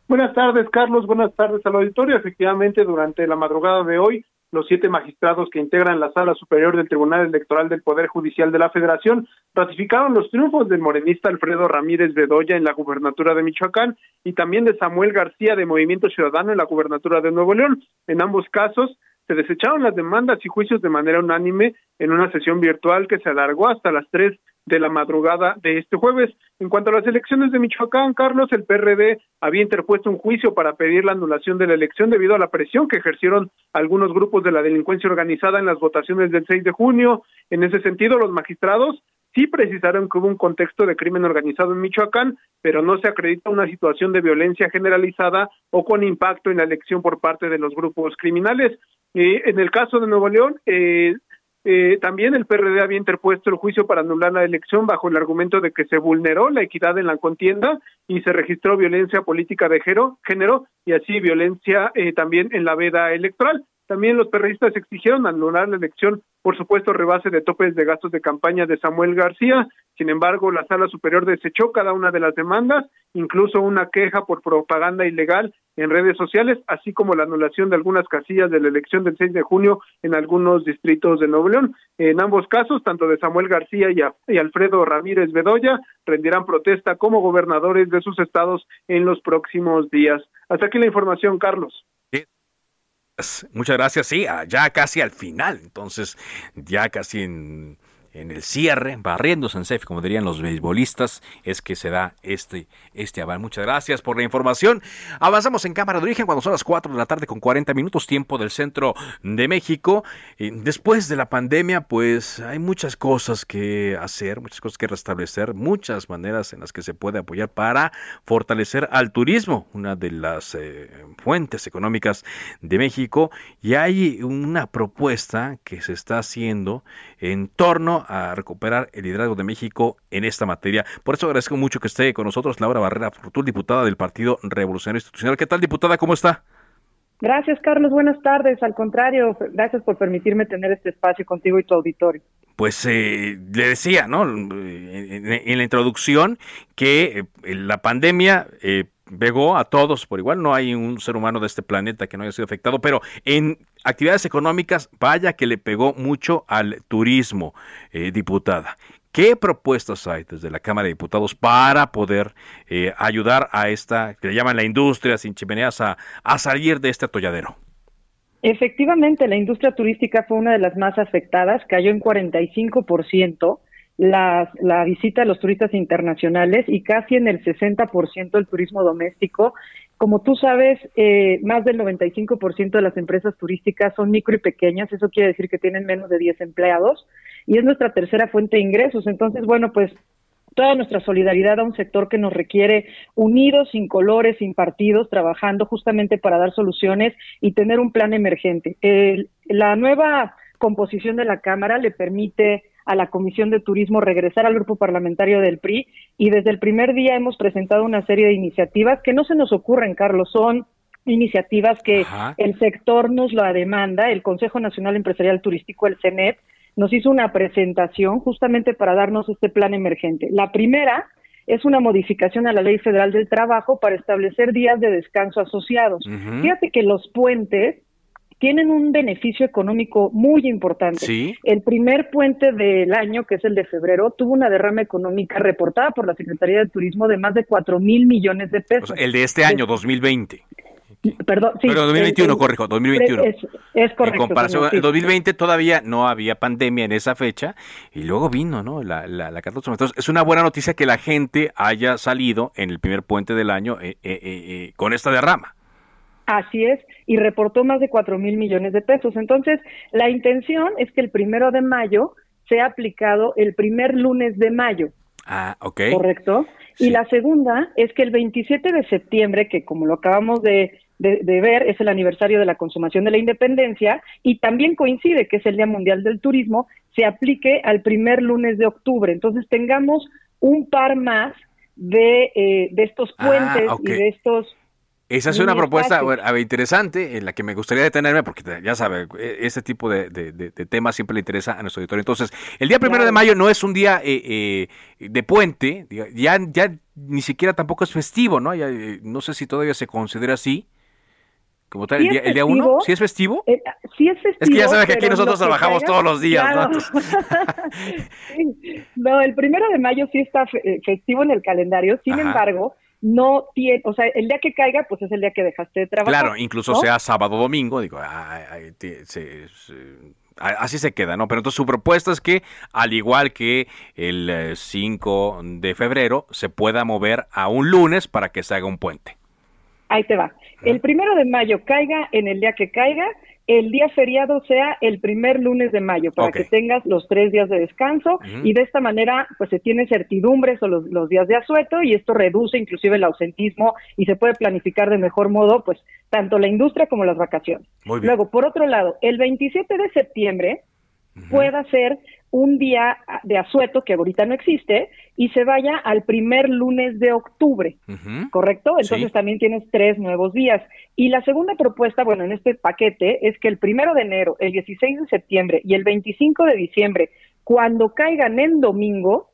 Buenas tardes, Carlos. Buenas tardes al auditorio. Efectivamente, durante la madrugada de hoy, los siete magistrados que integran la Sala Superior del Tribunal Electoral del Poder Judicial de la Federación ratificaron los triunfos del morenista Alfredo Ramírez Bedoya en la gubernatura de Michoacán y también de Samuel García de Movimiento Ciudadano en la gubernatura de Nuevo León. En ambos casos se desecharon las demandas y juicios de manera unánime en una sesión virtual que se alargó hasta las tres de la madrugada de este jueves. En cuanto a las elecciones de Michoacán, Carlos, el PRD había interpuesto un juicio para pedir la anulación de la elección debido a la presión que ejercieron algunos grupos de la delincuencia organizada en las votaciones del 6 de junio. En ese sentido, los magistrados sí precisaron que hubo un contexto de crimen organizado en Michoacán, pero no se acredita una situación de violencia generalizada o con impacto en la elección por parte de los grupos criminales. Eh, en el caso de Nuevo León, eh, eh, también el PRD había interpuesto el juicio para anular la elección bajo el argumento de que se vulneró la equidad en la contienda y se registró violencia política de género, y así violencia eh, también en la veda electoral. También los perredistas exigieron anular la elección, por supuesto, rebase de topes de gastos de campaña de Samuel García. Sin embargo, la Sala Superior desechó cada una de las demandas, incluso una queja por propaganda ilegal en redes sociales, así como la anulación de algunas casillas de la elección del 6 de junio en algunos distritos de Nuevo León. En ambos casos, tanto de Samuel García y, Alfredo Ramírez Bedoya, rendirán protesta como gobernadores de sus estados en los próximos días. Hasta aquí la información, Carlos. Muchas gracias. Sí, ah, ya casi al final. Entonces, ya casi en en el cierre, barriéndose en safe, como dirían los beisbolistas, es que se da este, este aval. Muchas gracias por la información. Avanzamos en cámara de origen cuando son las 4 de la tarde con 40 minutos, tiempo del centro de México. Después de la pandemia, pues hay muchas cosas que hacer, muchas cosas que restablecer, muchas maneras en las que se puede apoyar para fortalecer al turismo, una de las eh, fuentes económicas de México. Y hay una propuesta que se está haciendo en torno a recuperar el liderazgo de México en esta materia. Por eso agradezco mucho que esté con nosotros Laura Barrera Fortul, diputada del Partido Revolucionario Institucional. ¿Qué tal, diputada? ¿Cómo está? Gracias, Carlos. Buenas tardes. Al contrario, gracias por permitirme tener este espacio contigo y tu auditorio. Pues eh, le decía, ¿no? En, la introducción que eh, la pandemia eh, pegó a todos por igual. No hay un ser humano de este planeta que no haya sido afectado, pero en actividades económicas, vaya que le pegó mucho al turismo, eh, diputada. ¿Qué propuestas hay desde la Cámara de Diputados para poder eh, ayudar a esta, que le llaman la industria sin chimeneas, a, salir de este atolladero? Efectivamente, la industria turística fue una de las más afectadas, cayó en 45% la, la visita de los turistas internacionales y casi en el 60% el turismo doméstico. Como tú sabes, eh, más del 95% de las empresas turísticas son micro y pequeñas, eso quiere decir que tienen menos de 10 empleados y es nuestra tercera fuente de ingresos. Entonces, bueno, pues toda nuestra solidaridad a un sector que nos requiere unidos, sin colores, sin partidos, trabajando justamente para dar soluciones y tener un plan emergente. la nueva composición de la Cámara le permite a la Comisión de Turismo regresar al grupo parlamentario del PRI y desde el primer día hemos presentado una serie de iniciativas que no se nos ocurren, Carlos, son iniciativas que el sector nos la demanda, el Consejo Nacional Empresarial Turístico, el CENET, nos hizo una presentación justamente para darnos este plan emergente. La primera es una modificación a la Ley Federal del Trabajo para establecer días de descanso asociados. Fíjate que los puentes tienen un beneficio económico muy importante. El primer puente del año, que es el de febrero, tuvo una derrama económica reportada por la Secretaría de Turismo de más de 4 mil millones de pesos. el de este año, 2020. Perdón, sí. Perdón, 2021, corrijo, 2021. Es, es correcto. En comparación, en 2020 todavía no había pandemia en esa fecha y luego vino, ¿no? La, la, la Entonces, es una buena noticia que la gente haya salido en el primer puente del año eh, eh, eh, con esta derrama. Así es, y reportó más de 4 mil millones de pesos. Entonces, la intención es que el primero de mayo sea aplicado el primer lunes de mayo. Ah, ok. Correcto. Y la segunda es que el 27 de septiembre, que como lo acabamos de, de, ver, es el aniversario de la consumación de la independencia y también coincide que es el Día Mundial del Turismo, se aplique al primer lunes de octubre. Entonces tengamos un par más de, eh, de estos Ah, puentes y de estos... Esa es una propuesta bueno, interesante en la que me gustaría detenerme porque ya sabe, este tipo de, de- temas siempre le interesa a nuestro auditorio. Entonces, el día primero de mayo no es un día eh, eh, de puente, ya, ya ni siquiera tampoco es festivo, ¿no? Ya, eh, no sé si todavía se considera así. Como tal, Sí el día, el día uno, ¿sí es festivo? Eh, sí es festivo. Es que ya sabes que aquí nosotros trabajamos caiga- todos los días, ¿no? Claro. Sí. No, el primero de mayo sí está fe- eh, festivo en el calendario, sin Ajá. embargo, no tiene, o sea, el día que caiga, pues es el día que dejaste de trabajar. Claro, incluso ¿no? sea sábado o domingo, digo, ay, ay, te- se- se- a- así se queda, ¿no? Pero entonces su propuesta es que, al igual que el eh, 5 de febrero, se pueda mover a un lunes para que se haga un puente. Ahí te va. El primero de mayo caiga en el día que caiga, el día feriado sea el primer lunes de mayo, para que tengas los tres días de descanso y de esta manera pues se tiene certidumbre sobre los, los días de asueto y esto reduce inclusive el ausentismo y se puede planificar de mejor modo pues tanto la industria como las vacaciones. Muy bien. Luego, por otro lado, el 27 de septiembre pueda ser un día de asueto que ahorita no existe y se vaya al primer lunes de octubre. ¿correcto? Entonces Sí. también tienes tres nuevos días. Y la segunda propuesta, bueno, en este paquete es que el primero de enero, el 16 de septiembre y el 25 de diciembre, cuando caigan en domingo,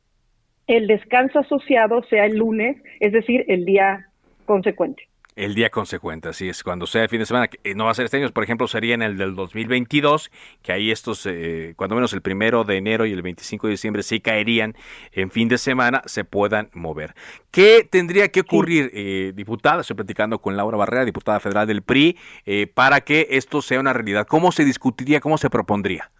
el descanso asociado sea el lunes, es decir, el día consecuente. El día consecuente, así es, cuando sea el fin de semana, que eh, no va a ser este año, por ejemplo, sería en el del 2022, que ahí estos, eh, cuando menos el primero de enero y el 25 de diciembre sí caerían en fin de semana, se puedan mover. ¿Qué tendría que ocurrir, eh, diputada? Estoy platicando con Laura Barrera, diputada federal del PRI, eh, para que esto sea una realidad. ¿Cómo se discutiría, cómo se propondría?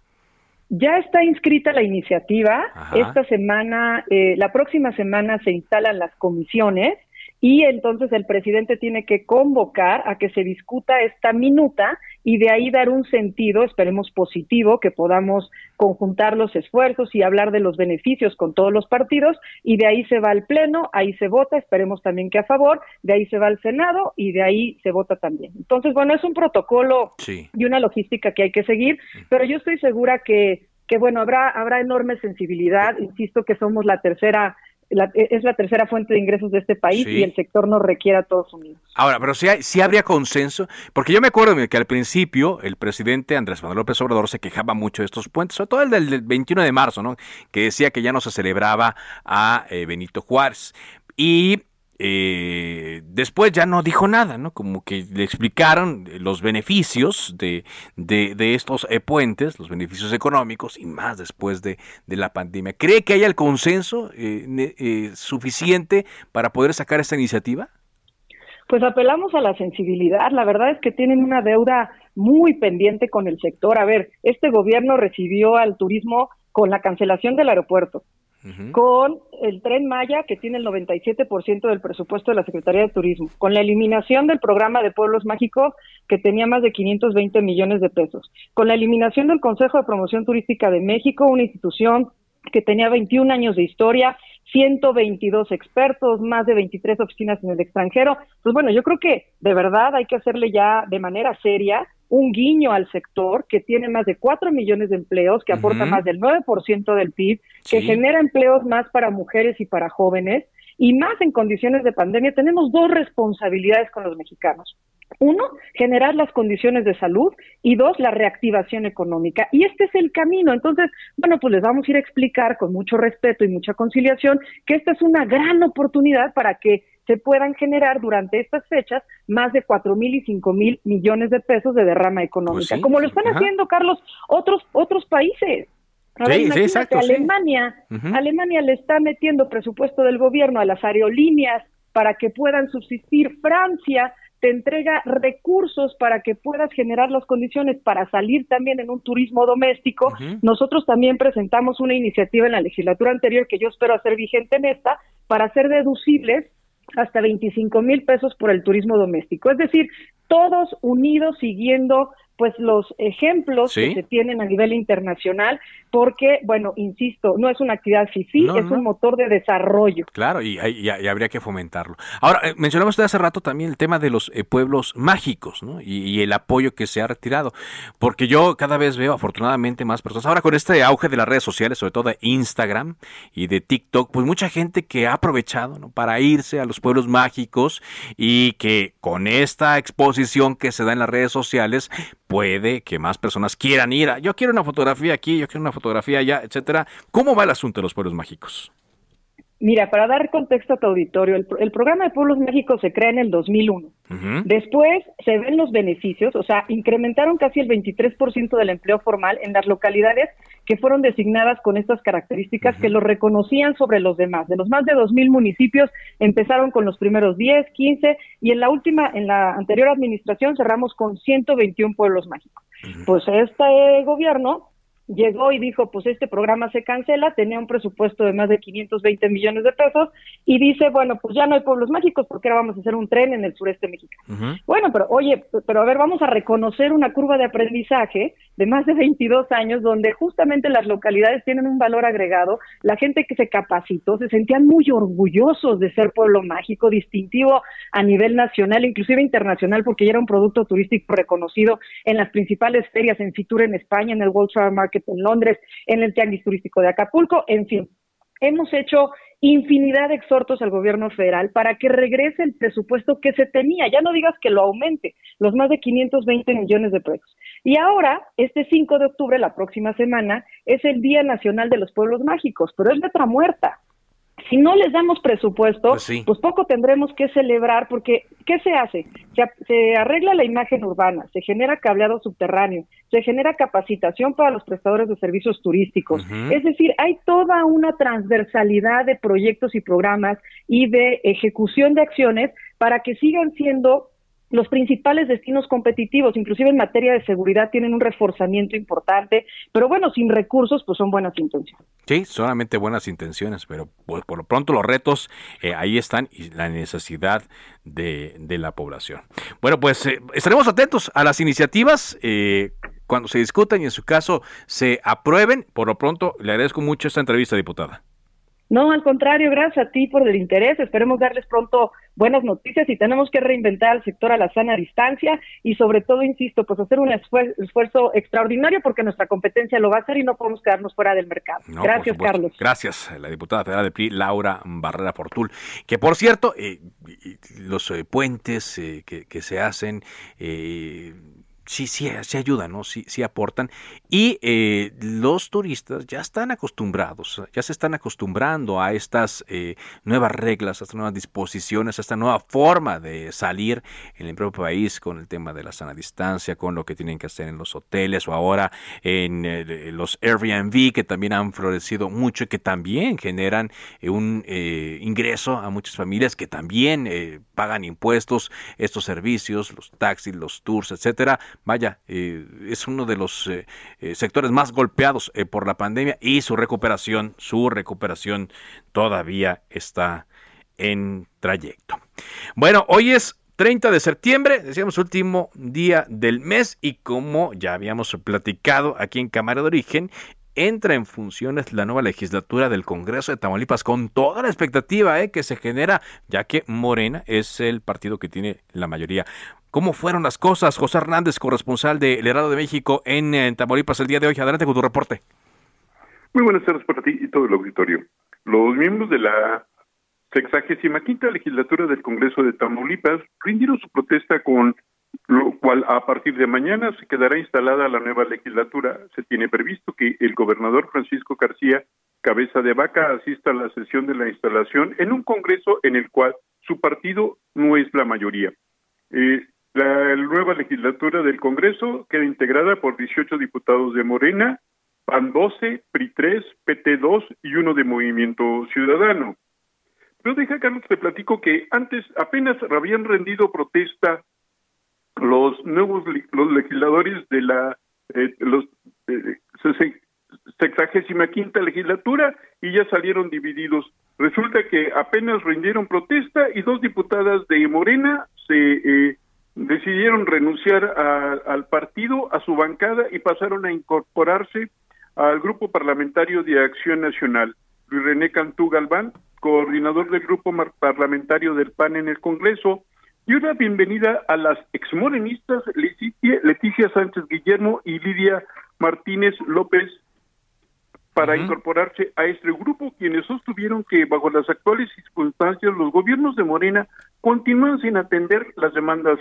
Ya está inscrita la iniciativa. Ajá. Esta semana, eh, la próxima semana se instalan las comisiones y entonces el presidente tiene que convocar a que se discuta esta minuta y de ahí dar un sentido, esperemos positivo, que podamos conjuntar los esfuerzos y hablar de los beneficios con todos los partidos y de ahí se va al Pleno, ahí se vota, esperemos también que a favor, de ahí se va al Senado y de ahí se vota también. Entonces, bueno, es un protocolo Sí. y una logística que hay que seguir, pero yo estoy segura que, que bueno, habrá, habrá enorme sensibilidad, insisto que somos la tercera, la- es la tercera fuente de ingresos de este país Sí. y el sector nos requiere a todos unidos. Ahora, pero sí, hay- sí habría consenso, porque yo me acuerdo que al principio el presidente Andrés Manuel López Obrador se quejaba mucho de estos puentes, sobre todo el del, del 21 de marzo, ¿no? Que decía que ya no se celebraba a eh, Benito Juárez. Y eh, después ya no dijo nada, ¿no? Como que le explicaron los beneficios de, de, de estos eh, puentes, los beneficios económicos y más después de, de la pandemia. ¿Cree que haya el consenso eh, eh, suficiente para poder sacar esta iniciativa? Pues apelamos a la sensibilidad. La verdad es que tienen una deuda muy pendiente con el sector. A ver, este gobierno recibió al turismo con la cancelación del aeropuerto, con el tren Maya, que tiene el 97% del presupuesto de la Secretaría de Turismo, con la eliminación del programa de Pueblos Mágicos, que tenía más de 520 millones de pesos, con la eliminación del Consejo de Promoción Turística de México, una institución que tenía 21 años de historia, 122 expertos, más de 23 oficinas en el extranjero. Pues bueno, yo creo que de verdad hay que hacerle ya de manera seria un guiño al sector que tiene más de 4 millones de empleos, que aporta más del 9% del PIB, que genera empleos más para mujeres y para jóvenes, y más en condiciones de pandemia. Tenemos dos responsabilidades con los mexicanos. Uno, generar las condiciones de salud y dos, la reactivación económica. Y este es el camino. Entonces, bueno, pues les vamos a ir a explicar con mucho respeto y mucha conciliación que esta es una gran oportunidad para que se puedan generar durante estas fechas más de cuatro mil y cinco mil millones de pesos de derrama económica, Pues sí, como lo están ajá. haciendo, Carlos, otros otros países. A ver, Sí, exacto. Alemania. Alemania le está metiendo presupuesto del gobierno a las aerolíneas para que puedan subsistir. Francia te entrega recursos para que puedas generar las condiciones para salir también en un turismo doméstico. Nosotros también presentamos una iniciativa en la legislatura anterior que yo espero hacer vigente en esta para hacer deducibles hasta 25 mil pesos por el turismo doméstico. Es decir, todos unidos siguiendo pues los ejemplos Sí. que se tienen a nivel internacional, porque, bueno, insisto, no es una actividad FIFI, No, es no. un motor de desarrollo. Claro, y, hay- y- y habría que fomentarlo. Ahora, eh, mencionamos usted hace rato también el tema de los eh, pueblos mágicos, ¿no? Y, y el apoyo que se ha retirado. Porque yo cada vez veo, afortunadamente, más personas. Ahora, con este auge de las redes sociales, sobre todo de Instagram y de TikTok, pues mucha gente que ha aprovechado, ¿no? Para irse a los pueblos mágicos y que con esta exposición que se da en las redes sociales, puede que más personas quieran ir. a, Yo quiero una fotografía aquí, yo quiero una fotografía allá, etcétera. ¿Cómo va el asunto de los pueblos mágicos? Mira, para dar contexto a tu auditorio, el, pro- el programa de Pueblos México se crea en el 2001. Después se ven los beneficios, o sea, incrementaron casi el 23% del empleo formal en las localidades que fueron designadas con estas características que lo reconocían sobre los demás. De los más de 2.000 municipios empezaron con los primeros 10, 15 y en la última, en la anterior administración cerramos con 121 pueblos mágicos. Pues este gobierno llegó y dijo, pues este programa se cancela, tenía un presupuesto de más de 520 millones de pesos y dice, bueno, pues ya no hay pueblos mágicos porque ahora vamos a hacer un tren en el sureste mexicano. Bueno, pero oye, pero a ver, vamos a reconocer una curva de aprendizaje de más de 22 años donde justamente las localidades tienen un valor agregado, la gente que se capacitó se sentían muy orgullosos de ser pueblo mágico, distintivo a nivel nacional, inclusive internacional, porque ya era un producto turístico reconocido en las principales ferias, en Fitur en España, en el World Travel Market en Londres, en el Tianguis Turístico de Acapulco, en fin. Hemos hecho infinidad de exhortos al gobierno federal para que regrese el presupuesto que se tenía, ya no digas que lo aumente, los más de 520 millones de pesos. Y ahora, este 5 de octubre, la próxima semana, es el Día Nacional de los Pueblos Mágicos, pero es letra muerta. Si no les damos presupuesto, Pues sí. pues poco tendremos que celebrar, porque ¿qué se hace? Se, arregla la imagen urbana, se genera cableado subterráneo, se genera capacitación para los prestadores de servicios turísticos. Es decir, hay toda una transversalidad de proyectos y programas y de ejecución de acciones para que sigan siendo los principales destinos competitivos, inclusive en materia de seguridad, tienen un reforzamiento importante, pero bueno, sin recursos, pues son buenas intenciones. Sí, solamente buenas intenciones, pero pues, por lo pronto los retos eh, ahí están y la necesidad de, de la población. Bueno, pues eh, estaremos atentos a las iniciativas eh, cuando se discutan y en su caso se aprueben. Por lo pronto, le agradezco mucho esta entrevista, diputada. No, al contrario, gracias a ti por el interés. Esperemos darles pronto buenas noticias y tenemos que reinventar al sector a la sana distancia y sobre todo, insisto, pues hacer un esfuer- esfuerzo extraordinario porque nuestra competencia lo va a hacer y no podemos quedarnos fuera del mercado. No, gracias. Carlos. Gracias, la diputada federal del PRI, Laura Barrera Fortul. Que por cierto, eh, los eh, puentes eh, que, que se hacen, eh, sí, sí, sí ayudan, ¿no? Sí, sí aportan. Y eh, los turistas ya están acostumbrados, ya se están acostumbrando a estas eh, nuevas reglas, a estas nuevas disposiciones, a esta nueva forma de salir en el propio país con el tema de la sana distancia, con lo que tienen que hacer en los hoteles o ahora en eh, los Airbnb que también han florecido mucho y que también generan eh, un eh, ingreso a muchas familias que también eh, pagan impuestos, estos servicios, los taxis, los tours, etcétera. Vaya, eh, es uno de los eh, eh, sectores más golpeados por la pandemia y su recuperación, su recuperación todavía está en trayecto. Bueno, hoy es 30 de septiembre, decíamos último día del mes y como ya habíamos platicado aquí en Cámara de Origen, entra en funciones la nueva legislatura del Congreso de Tamaulipas con toda la expectativa eh, que se genera, ya que Morena es el partido que tiene la mayoría. ¿Cómo fueron las cosas? José Hernández, corresponsal de El Herado de México en, eh, Tamaulipas el día de hoy. Adelante con tu reporte. Muy buenas tardes para ti y todo el auditorio. Los miembros de la sexagésima quinta legislatura del Congreso de Tamaulipas rindieron su protesta con lo cual a partir de mañana se quedará instalada la nueva legislatura. Se tiene previsto que el gobernador Francisco García Cabeza de Vaca asista a la sesión de la instalación en un congreso en el cual su partido no es la mayoría. Eh, la nueva legislatura del Congreso queda integrada por 18 diputados de Morena, PAN 12, PRI 3, PT 2 y uno de Movimiento Ciudadano. Pero deja, Carlos, te platico que antes apenas habían rendido protesta los nuevos los legisladores de la eh, los eh, sexagésima quinta legislatura y ya salieron divididos. Resulta que apenas rindieron protesta y dos diputadas de Morena se eh, decidieron renunciar al partido, a su bancada y pasaron a incorporarse al grupo parlamentario de Acción Nacional. Luis René Cantú Galván, coordinador del grupo parlamentario del PAN en el Congreso, y una bienvenida a las exmorenistas Leticia Sánchez Guillermo y Lidia Martínez López para incorporarse a este grupo, quienes sostuvieron que bajo las actuales circunstancias los gobiernos de Morena continúan sin atender las demandas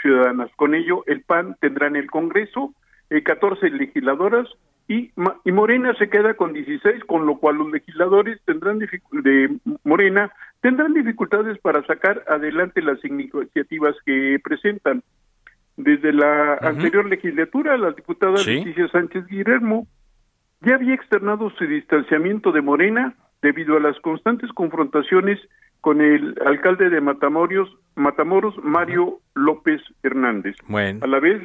ciudadanas. Con ello, el PAN tendrá en el Congreso eh, 14 legisladoras y, y, Morena se queda con 16, con lo cual los legisladores tendrán de Morena tendrán dificultades para sacar adelante las iniciativas que presentan. Desde la anterior legislatura, la diputada Leticia Sánchez Guillermo ya había externado su distanciamiento de Morena debido a las constantes confrontaciones con el alcalde de Matamoros, Matamoros Mario López Hernández. Bueno. A la vez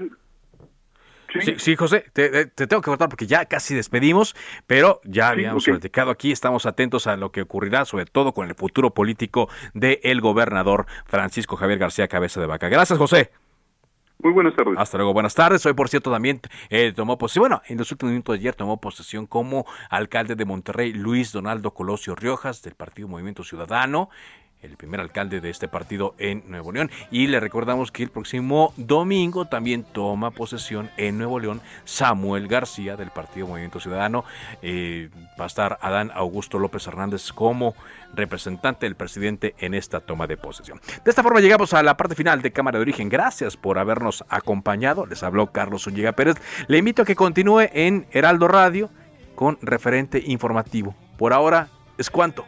Sí, sí, José, te, tengo que cortar porque ya casi despedimos, pero ya habíamos platicado aquí, estamos atentos a lo que ocurrirá, sobre todo con el futuro político del gobernador Francisco Javier García Cabeza de Vaca. Gracias, José. Muy buenas tardes. Hasta luego, buenas tardes. Hoy, por cierto, también eh, tomó posesión, bueno, en los últimos minutos de ayer tomó posesión como alcalde de Monterrey Luis Donaldo Colosio Riojas del Partido Movimiento Ciudadano el primer alcalde de este partido en Nuevo León. Y le recordamos que el próximo domingo también toma posesión en Nuevo León Samuel García del Partido Movimiento Ciudadano. Eh, va a estar Adán Augusto López Hernández como representante del presidente en esta toma de posesión. De esta forma llegamos a la parte final de Cámara de Origen. Gracias por habernos acompañado. Les habló Carlos Zúñiga Pérez. Le invito a que continúe en Heraldo Radio con referente informativo. Por ahora es cuanto.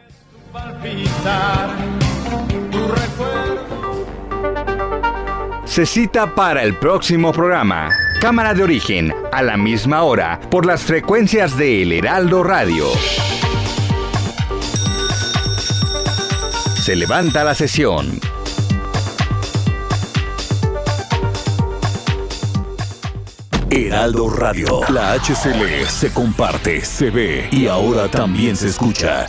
Se cita para el próximo programa. Cámara de origen, a la misma hora, por las frecuencias de El Heraldo Radio. Se levanta la sesión. Heraldo Radio. La HCL se comparte, se ve y ahora también se escucha.